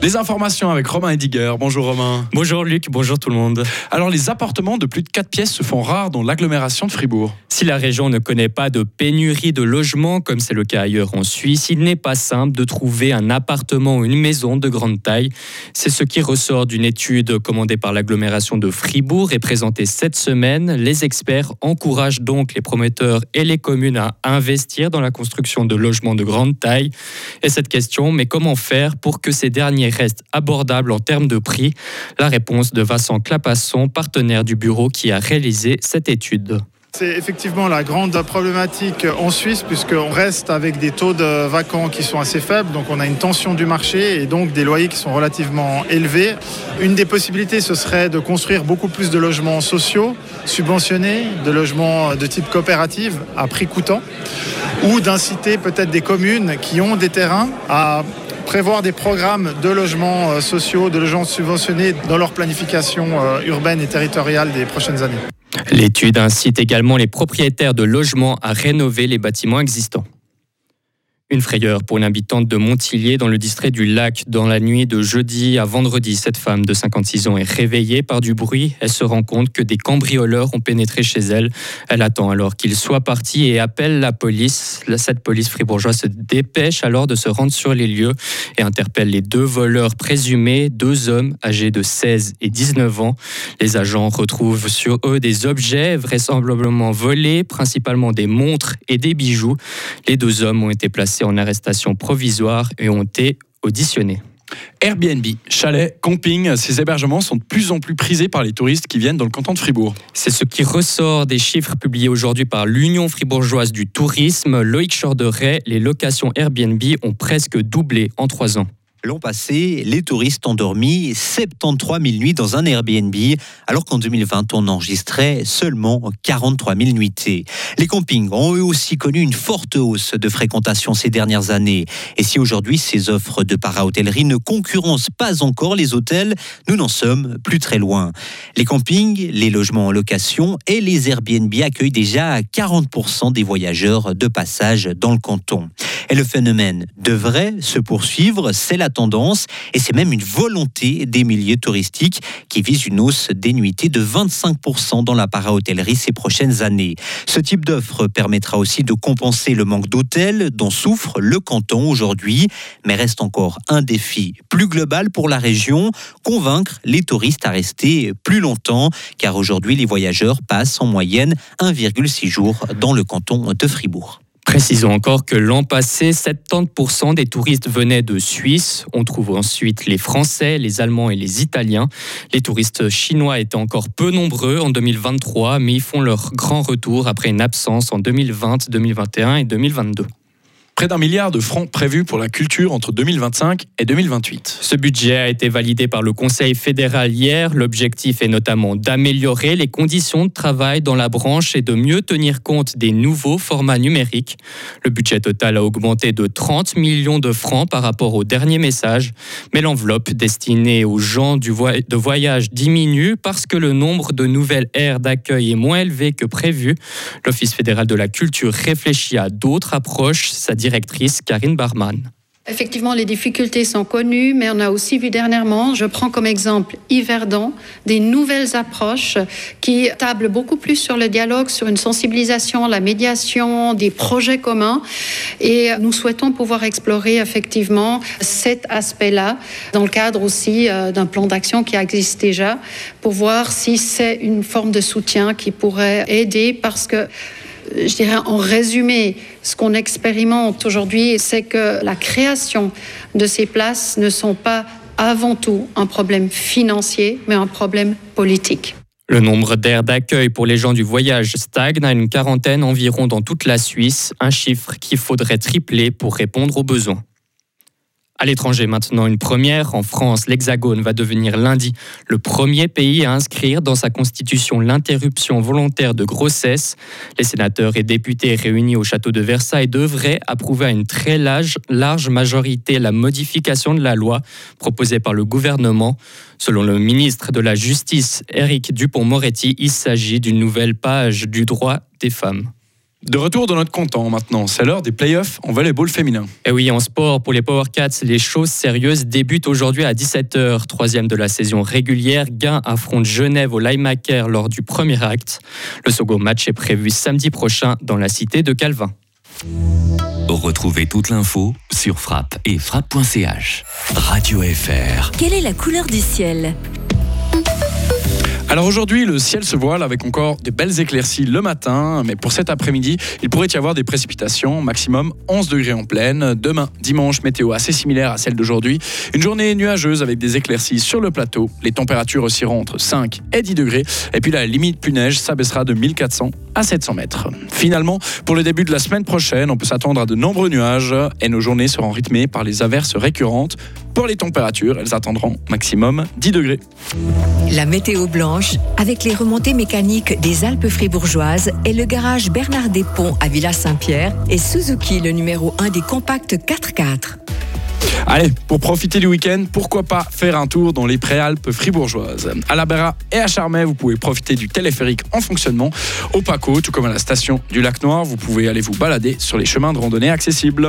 Les informations avec Romain Ediger. Bonjour Romain. Bonjour Luc, bonjour tout le monde. Alors les appartements de plus de 4 pièces se font rares dans l'agglomération de Fribourg. Si la région ne connaît pas de pénurie de logements comme c'est le cas ailleurs en Suisse, il n'est pas simple de trouver un appartement ou une maison de grande taille. C'est ce qui ressort d'une étude commandée par l'agglomération de Fribourg et présentée cette semaine. Les experts encouragent donc les promoteurs et les communes à investir dans la construction de logements de grande taille. Et cette question, mais comment faire pour que ces derniers reste abordable en termes de prix La réponse de Vincent Clapasson, partenaire du bureau qui a réalisé cette étude. C'est effectivement la grande problématique en Suisse puisqu'on reste avec des taux de vacants qui sont assez faibles, donc on a une tension du marché et donc des loyers qui sont relativement élevés. Une des possibilités, ce serait de construire beaucoup plus de logements sociaux, subventionnés, de logements de type coopérative à prix coûtant, ou d'inciter peut-être des communes qui ont des terrains à prévoir des programmes de logements euh, sociaux, de logements subventionnés dans leur planification euh, urbaine et territoriale des prochaines années. L'étude incite également les propriétaires de logements à rénover les bâtiments existants. Une frayeur pour une habitante de Montillier dans le district du Lac. Dans la nuit de jeudi à vendredi, cette femme de 56 ans est réveillée par du bruit. Elle se rend compte que des cambrioleurs ont pénétré chez elle. Elle attend alors qu'ils soient partis et appelle la police. Cette police fribourgeoise se dépêche alors de se rendre sur les lieux et interpelle les deux voleurs présumés, deux hommes âgés de 16 et 19 ans. Les agents retrouvent sur eux des objets vraisemblablement volés, principalement des montres et des bijoux. Les deux hommes ont été placés en arrestation provisoire et ont été auditionnés. Airbnb, chalet, camping, ces hébergements sont de plus en plus prisés par les touristes qui viennent dans le canton de Fribourg. C'est ce qui ressort des chiffres publiés aujourd'hui par l'Union fribourgeoise du tourisme. Loïc Chorderet, les locations Airbnb ont presque doublé en trois ans. L'an passé, les touristes ont dormi 73 000 nuits dans un Airbnb, alors qu'en 2020, on enregistrait seulement 43 000 nuitées. Les campings ont eux aussi connu une forte hausse de fréquentation ces dernières années. Et si aujourd'hui ces offres de para-hôtellerie ne concurrencent pas encore les hôtels, nous n'en sommes plus très loin. Les campings, les logements en location et les Airbnb accueillent déjà 40% des voyageurs de passage dans le canton. Et le phénomène devrait se poursuivre, c'est la et c'est même une volonté des milieux touristiques qui vise une hausse des de 25% dans la para-hôtellerie ces prochaines années. Ce type d'offre permettra aussi de compenser le manque d'hôtels dont souffre le canton aujourd'hui, mais reste encore un défi plus global pour la région, convaincre les touristes à rester plus longtemps, car aujourd'hui les voyageurs passent en moyenne 1,6 jours dans le canton de Fribourg. Précisons encore que l'an passé, 70% des touristes venaient de Suisse. On trouve ensuite les Français, les Allemands et les Italiens. Les touristes chinois étaient encore peu nombreux en 2023, mais ils font leur grand retour après une absence en 2020, 2021 et 2022 près d'un milliard de francs prévus pour la culture entre 2025 et 2028. Ce budget a été validé par le Conseil fédéral hier. L'objectif est notamment d'améliorer les conditions de travail dans la branche et de mieux tenir compte des nouveaux formats numériques. Le budget total a augmenté de 30 millions de francs par rapport au dernier message, mais l'enveloppe destinée aux gens du de voyage diminue parce que le nombre de nouvelles aires d'accueil est moins élevé que prévu. L'Office fédéral de la culture réfléchit à d'autres approches, c'est-à-dire directrice Karine Barman. Effectivement, les difficultés sont connues, mais on a aussi vu dernièrement, je prends comme exemple Yverdon, des nouvelles approches qui tablent beaucoup plus sur le dialogue, sur une sensibilisation, la médiation, des projets communs. Et nous souhaitons pouvoir explorer effectivement cet aspect-là dans le cadre aussi euh, d'un plan d'action qui existe déjà pour voir si c'est une forme de soutien qui pourrait aider parce que je dirais en résumé, ce qu'on expérimente aujourd'hui, c'est que la création de ces places ne sont pas avant tout un problème financier, mais un problème politique. Le nombre d'aires d'accueil pour les gens du voyage stagne à une quarantaine environ dans toute la Suisse, un chiffre qu'il faudrait tripler pour répondre aux besoins. À l'étranger maintenant, une première. En France, l'Hexagone va devenir lundi le premier pays à inscrire dans sa constitution l'interruption volontaire de grossesse. Les sénateurs et députés réunis au château de Versailles devraient approuver à une très large, large majorité la modification de la loi proposée par le gouvernement. Selon le ministre de la Justice, Éric Dupont-Moretti, il s'agit d'une nouvelle page du droit des femmes. De retour dans notre comptant maintenant, c'est l'heure des playoffs en volleyball féminin. Et oui, en sport, pour les Power Cats, les choses sérieuses débutent aujourd'hui à 17h. Troisième de la saison régulière, Gain affronte Genève au Limaker lors du premier acte. Le second match est prévu samedi prochain dans la cité de Calvin. Retrouvez toute l'info sur frappe et frappe.ch. Radio FR. Quelle est la couleur du ciel? Alors aujourd'hui, le ciel se voile avec encore de belles éclaircies le matin, mais pour cet après-midi, il pourrait y avoir des précipitations, maximum 11 degrés en pleine. Demain, dimanche, météo assez similaire à celle d'aujourd'hui. Une journée nuageuse avec des éclaircies sur le plateau. Les températures oscilleront entre 5 et 10 degrés. Et puis la limite plus neige s'abaissera de 1400 à 700 mètres. Finalement, pour le début de la semaine prochaine, on peut s'attendre à de nombreux nuages et nos journées seront rythmées par les averses récurrentes. Pour les températures, elles attendront maximum 10 degrés. La météo blanche, avec les remontées mécaniques des Alpes fribourgeoises et le garage Bernard Desponts à Villa-Saint-Pierre et Suzuki, le numéro 1 des compacts 4x4. Allez, pour profiter du week-end, pourquoi pas faire un tour dans les préalpes fribourgeoises? À la Béra et à Charmey, vous pouvez profiter du téléphérique en fonctionnement. Au Paco, tout comme à la station du Lac Noir, vous pouvez aller vous balader sur les chemins de randonnée accessibles.